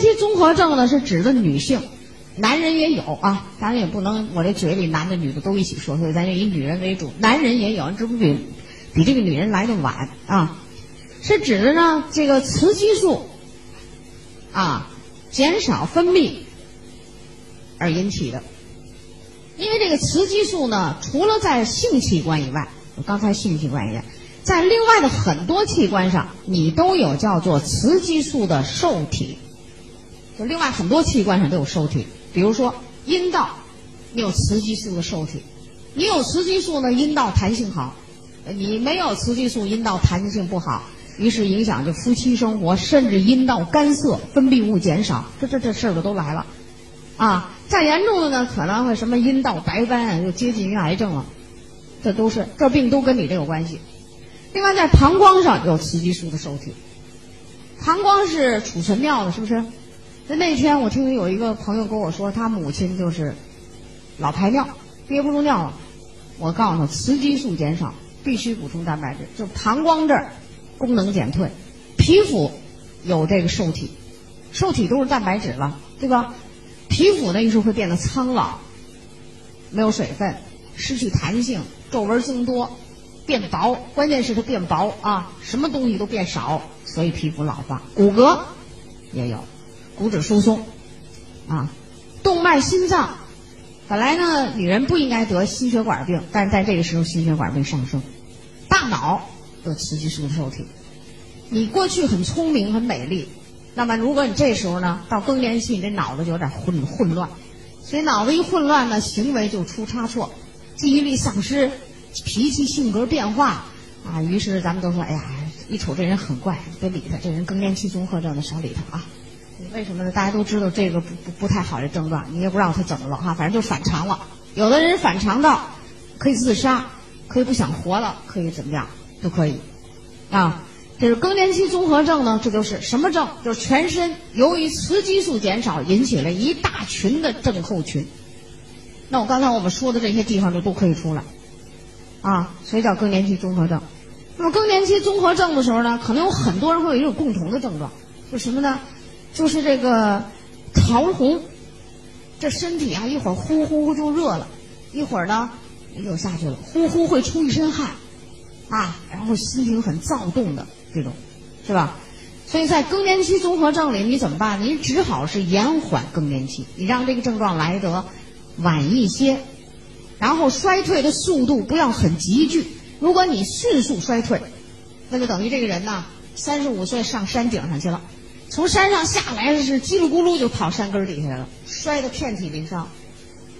年期综合症呢，是指的女性，男人也有啊，当然也不能我这嘴里男的女的都一起说，所以咱就以女人为主，男人也有，只不过比比这个女人来的晚啊，是指的呢这个雌激素啊减少分泌而引起的。因为这个雌激素呢，除了在性器官以外，我刚才性器官也，在另外的很多器官上，你都有叫做雌激素的受体。另外很多器官上都有受体，比如说阴道，你有雌激素的受体，你有雌激素呢，阴道弹性好；你没有雌激素，阴道弹性不好，于是影响着夫妻生活，甚至阴道干涩，分泌物减少，这这这事儿就都来了，啊。再严重的呢，可能会什么阴道白斑，就接近于癌症了。这都是这病都跟你这有关系。另外，在膀胱上有雌激素的受体，膀胱是储存尿的，是不是？那那天我听有一个朋友跟我说，他母亲就是老排尿，憋不住尿了。我告诉他，雌激素减少，必须补充蛋白质。就膀胱这儿功能减退，皮肤有这个受体，受体都是蛋白质了，对吧？皮肤呢，一时候会变得苍老，没有水分，失去弹性，皱纹增多，变薄。关键是它变薄啊，什么东西都变少，所以皮肤老化。骨骼也有，骨质疏松啊，动脉、心脏。本来呢，女人不应该得心血管病，但是在这个时候，心血管病上升。大脑有雌激素受体。你过去很聪明、很美丽。那么，如果你这时候呢，到更年期，你这脑子就有点混混乱，所以脑子一混乱呢，行为就出差错，记忆力丧失，脾气性格变化啊。于是咱们都说，哎呀，一瞅这人很怪，别理他，这人更年期综合症的，少理他啊。为什么呢？大家都知道这个不不不太好的症状，你也不知道他怎么了哈，反正就反常了。有的人反常到可以自杀，可以不想活了，可以怎么样，都可以啊。这是更年期综合症呢，这就是什么症？就是全身由于雌激素减少引起了一大群的症候群。那我刚才我们说的这些地方就都可以出来，啊，所以叫更年期综合症。那么更年期综合症的时候呢，可能有很多人会有一种共同的症状，就什么呢？就是这个潮红，这身体啊一会儿呼呼就热了，一会儿呢又下去了，呼呼会出一身汗，啊，然后心情很躁动的。这种，是吧？所以在更年期综合症里，你怎么办？你只好是延缓更年期，你让这个症状来得晚一些，然后衰退的速度不要很急剧。如果你迅速衰退，那就等于这个人呢，三十五岁上山顶上去了，从山上下来的是叽里咕噜就跑山根底下了，摔得遍体鳞伤，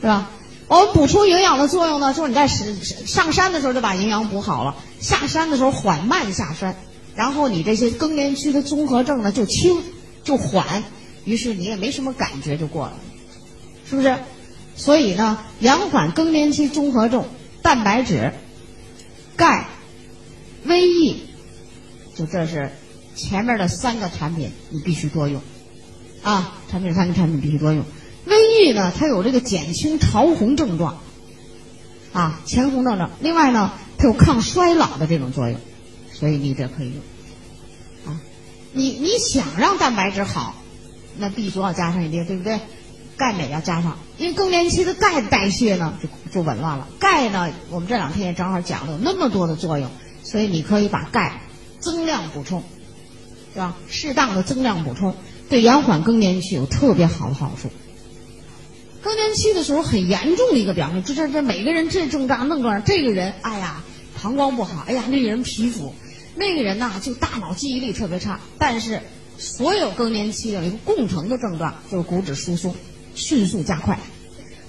是吧？我们补充营养的作用呢，就是你在上山的时候就把营养补好了，下山的时候缓慢下山。然后你这些更年期的综合症呢就轻就缓，于是你也没什么感觉就过了，是不是？所以呢，延缓更年期综合症，蛋白质、钙、维 E，就这是前面的三个产品你必须多用啊！产品三个产品必须多用。维 E 呢，它有这个减轻潮红症状啊，前红症状。另外呢，它有抗衰老的这种作用。所以你这可以用，啊，你你想让蛋白质好，那 B 族要加上一点，对不对？钙镁要加上，因为更年期的钙代谢呢就就紊乱了。钙呢，我们这两天也正好讲了有那么多的作用，所以你可以把钙增量补充，是吧？适当的增量补充，对延缓更年期有特别好的好处。更年期的时候很严重的一个表现，这这这每个人这症状那个这个人，哎呀，膀胱不好，哎呀，那个人皮肤。那个人呐，就大脑记忆力特别差，但是所有更年期有一个共同的症状，就是骨质疏松迅速加快，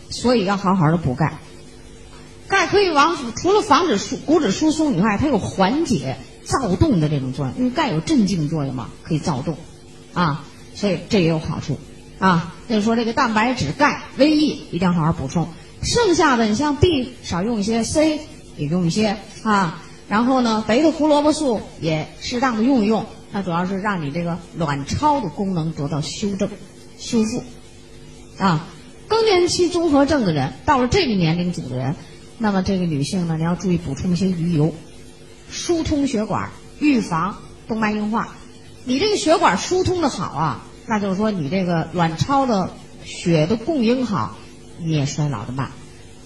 所以要好好的补钙。钙可以防除了防止疏骨质疏松以外，它有缓解躁动的这种作用，因为钙有镇静作用嘛，可以躁动，啊，所以这也有好处啊。就是说这个蛋白质、钙、维 E 一定要好好补充，剩下的你像 B 少用一些，C 也用一些啊。然后呢，贝塔胡萝卜素也适当的用一用，它主要是让你这个卵巢的功能得到修正、修复。啊，更年期综合症的人，到了这个年龄组的人，那么这个女性呢，你要注意补充一些鱼油，疏通血管，预防动脉硬化。你这个血管疏通的好啊，那就是说你这个卵巢的血的供应好，你也衰老的慢，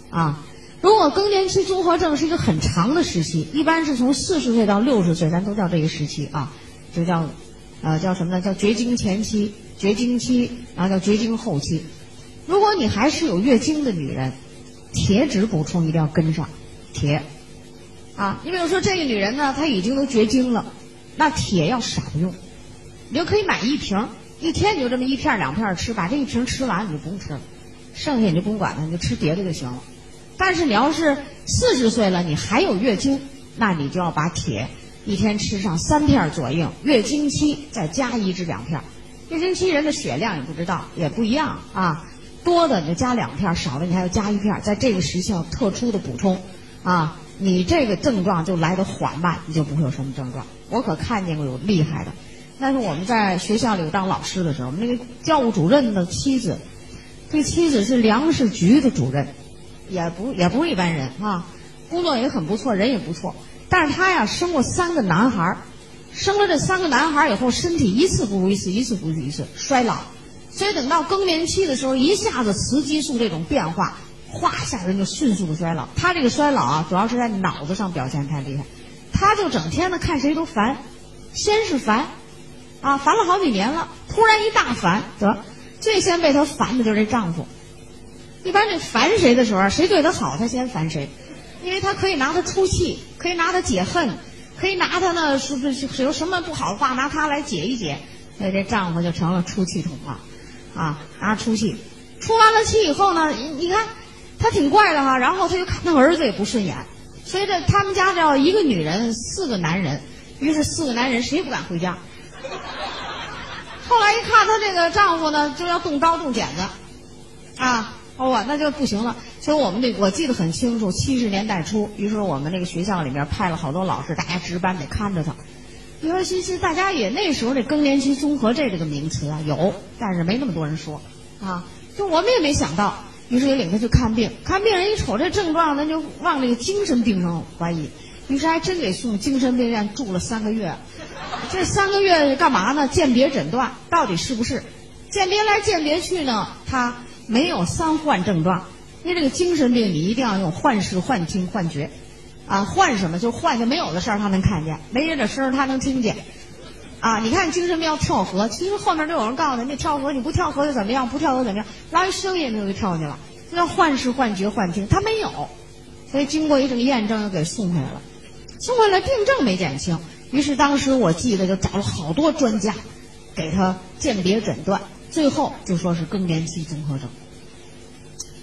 啊。如果更年期综合症是一个很长的时期，一般是从四十岁到六十岁，咱都叫这个时期啊，就叫，呃，叫什么呢？叫绝经前期、绝经期，然后叫绝经后期。如果你还是有月经的女人，铁质补充一定要跟上，铁，啊，你比如说这个女人呢，她已经都绝经了，那铁要少用，你就可以买一瓶，一天你就这么一片两片吃，把这一瓶吃完你就不用吃了，剩下你就不用管它，你就吃别的就行了。但是你要是四十岁了，你还有月经，那你就要把铁一天吃上三片左右，月经期再加一至两片。月经期人的血量也不知道也不一样啊，多的你就加两片，少的你还要加一片，在这个时期要特殊的补充啊，你这个症状就来的缓慢，你就不会有什么症状。我可看见过有厉害的，那是我们在学校里当老师的时候，我们那个教务主任的妻子，这妻子是粮食局的主任。也不也不是一般人啊，工作也很不错，人也不错。但是他呀，生过三个男孩，生了这三个男孩以后，身体一次不如一次，一次不如一次，衰老。所以等到更年期的时候，一下子雌激素这种变化，哗下人就迅速的衰老。他这个衰老啊，主要是在脑子上表现太厉害，他就整天的看谁都烦，先是烦，啊，烦了好几年了，突然一大烦，得最先被他烦的就是这丈夫。一般这烦谁的时候，谁对他好，他先烦谁，因为他可以拿他出气，可以拿他解恨，可以拿他呢，是不是有什么不好的话，拿他来解一解，所以这丈夫就成了出气筒了，啊，拿出气，出完了气以后呢，你看他挺怪的哈，然后他就看他儿子也不顺眼，所以这他们家叫一个女人四个男人，于是四个男人谁也不敢回家。后来一看他这个丈夫呢，就要动刀动剪子，啊。哦，那就不行了。所以我们那我记得很清楚，七十年代初，于是我们那个学校里面派了好多老师，大家值班得看着他。你说其实大家也那时候这更年期综合症这个名词啊有，但是没那么多人说啊。就我们也没想到，于是也领他去看病。看病人一瞅这症状，那就往这个精神病上怀疑，于是还真给送精神病院住了三个月。这三个月干嘛呢？鉴别诊断到底是不是？鉴别来鉴别去呢，他。没有三幻症状，因为这个精神病你一定要用幻视、幻听、幻觉，啊，幻什么就幻就没有的事儿他能看见，没人的声儿他能听见，啊，你看精神病要跳河，其实后面都有人告诉他，你跳河你不跳河又怎么样？不跳河怎么样？拉一声音他就跳去了，这叫幻视、幻觉、幻听，他没有，所以经过一阵验证又给送回来了，送回来病症没减轻，于是当时我记得就找了好多专家，给他鉴别诊断。最后就说是更年期综合症。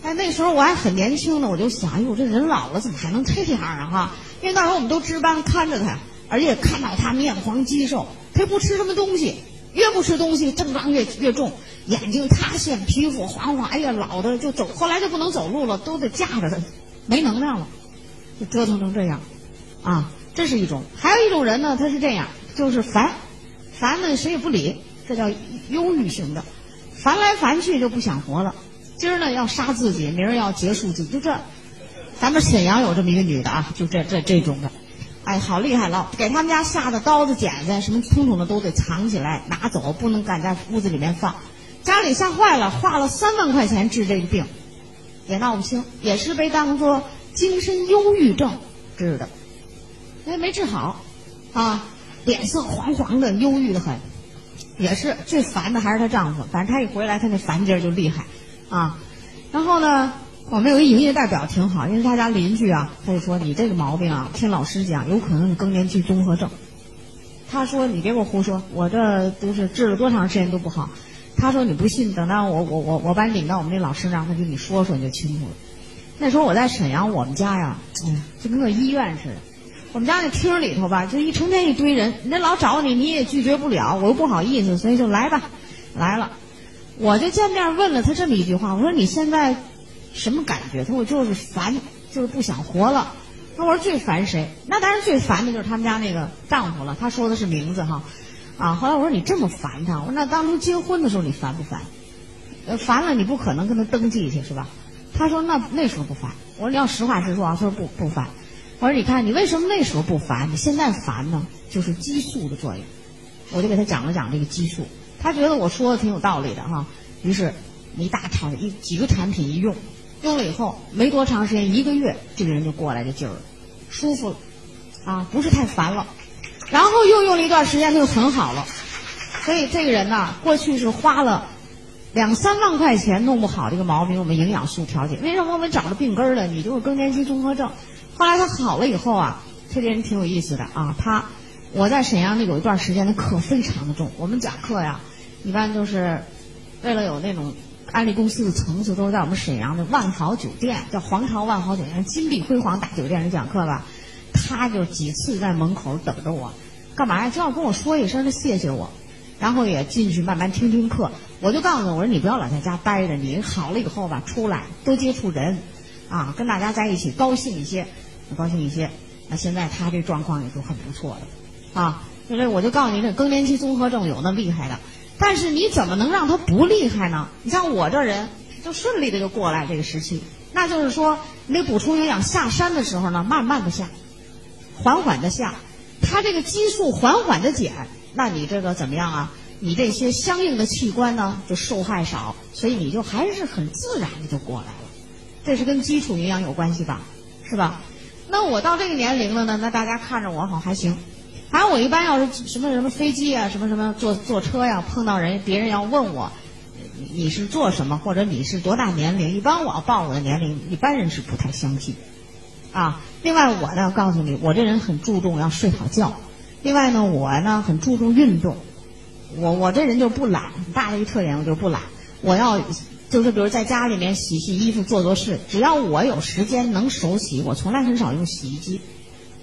哎，那时候我还很年轻呢，我就想，哎呦，这人老了怎么还能这样啊？哈，因为那时候我们都值班看着他，而且看到他面黄肌瘦，他不吃什么东西，越不吃东西症状越越重，眼睛塌陷，皮肤黄黄，哎呀，老的就走，后来就不能走路了，都得架着他，没能量了，就折腾成这样，啊，这是一种。还有一种人呢，他是这样，就是烦，烦呢谁也不理，这叫忧郁型的。烦来烦去就不想活了，今儿呢要杀自己，明儿要结束自己，就这。咱们沈阳有这么一个女的啊，就这这这种的，哎，好厉害了！给他们家下的刀子、剪子什么通通的都得藏起来拿走，不能敢在屋子里面放。家里吓坏了，花了三万块钱治这个病，也闹不清，也是被当做精神忧郁症治的，哎，没治好，啊，脸色黄黄的，忧郁的很。也是最烦的还是她丈夫，反正她一回来，她那烦劲儿就厉害，啊，然后呢，我们有一营业代表挺好，因为他家邻居啊，他就说你这个毛病啊，听老师讲，有可能是更年期综合症。他说你别给我胡说，我这都是治了多长时间都不好。他说你不信，等到我我我我把你领到我们那老师那，他给你说说你就清楚了。那时候我在沈阳，我们家呀，哎呀，就跟个医院似的。我们家那厅里头吧，就一成天一堆人，人家老找你，你也拒绝不了，我又不好意思，所以就来吧，来了，我就见面问了他这么一句话，我说你现在什么感觉？他说我就是烦，就是不想活了。那我说最烦谁？那当然最烦的就是他们家那个丈夫了。他说的是名字哈，啊，后来我说你这么烦他，我说那当初结婚的时候你烦不烦？呃，烦了你不可能跟他登记去是吧？他说那那时候不烦。我说你要实话实说啊，他说不不烦。我说：“你看，你为什么那时候不烦？你现在烦呢？就是激素的作用。我就给他讲了讲这个激素。他觉得我说的挺有道理的哈，于是一大套一几个产品一用，用了以后没多长时间，一个月这个人就过来这劲儿了，舒服了，啊，不是太烦了，然后又用了一段时间，他就很好了。所以这个人呢，过去是花了两三万块钱弄不好这个毛病，我们营养素调节。为什么我们找着病根儿了？你就是更年期综合症。后来他好了以后啊，这个人挺有意思的啊。他我在沈阳那有一段时间的课非常的重，我们讲课呀，一般就是为了有那种安利公司的层次，都是在我们沈阳的万豪酒店，叫皇朝万豪酒店，金碧辉煌大酒店里讲课吧。他就几次在门口等着我，干嘛呀？就要跟我说一声，他谢谢我。然后也进去慢慢听听课，我就告诉他，我说你不要老在家待着，你好了以后吧，出来多接触人，啊，跟大家在一起高兴一些，高兴一些。那现在他这状况也就很不错的，啊，就是我就告诉你，这更年期综合症有那厉害的，但是你怎么能让他不厉害呢？你像我这人就顺利的就过来这个时期，那就是说你得补充营养，下山的时候呢，慢慢的下，缓缓的下，他这个激素缓缓的减。那你这个怎么样啊？你这些相应的器官呢，就受害少，所以你就还是很自然的就过来了。这是跟基础营养有关系吧？是吧？那我到这个年龄了呢，那大家看着我好还行。反正我一般要是什么什么飞机啊，什么什么坐坐车呀，碰到人，别人要问我你是做什么，或者你是多大年龄，一般我要报我的年龄，一般人是不太相信。啊，另外我呢，告诉你，我这人很注重要睡好觉。另外呢，我呢很注重运动，我我这人就不懒，很大的一个特点我就不懒。我要就是比如在家里面洗洗衣服、做做事，只要我有时间能手洗，我从来很少用洗衣机，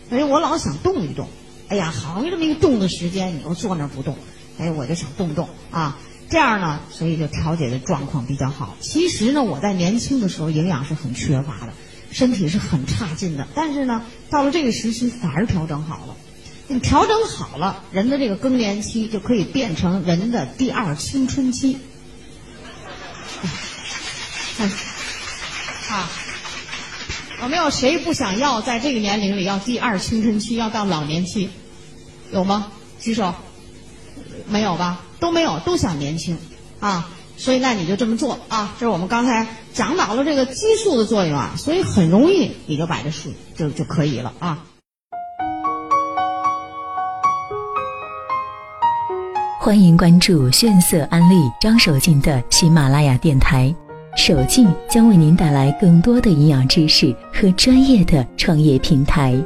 所以我老想动一动。哎呀，好容易这么一个动的时间，你又坐那儿不动，哎，我就想动动啊，这样呢，所以就调节的状况比较好。其实呢，我在年轻的时候营养是很缺乏的，身体是很差劲的，但是呢，到了这个时期反而调整好了。你调整好了，人的这个更年期就可以变成人的第二青春期。啊，有没有谁不想要在这个年龄里要第二青春期，要到老年期？有吗？举手。没有吧？都没有，都想年轻啊！所以那你就这么做啊！这是我们刚才讲到了这个激素的作用啊，所以很容易你就把这数就就可以了啊。欢迎关注炫色安利张守静的喜马拉雅电台，守静将为您带来更多的营养知识和专业的创业平台。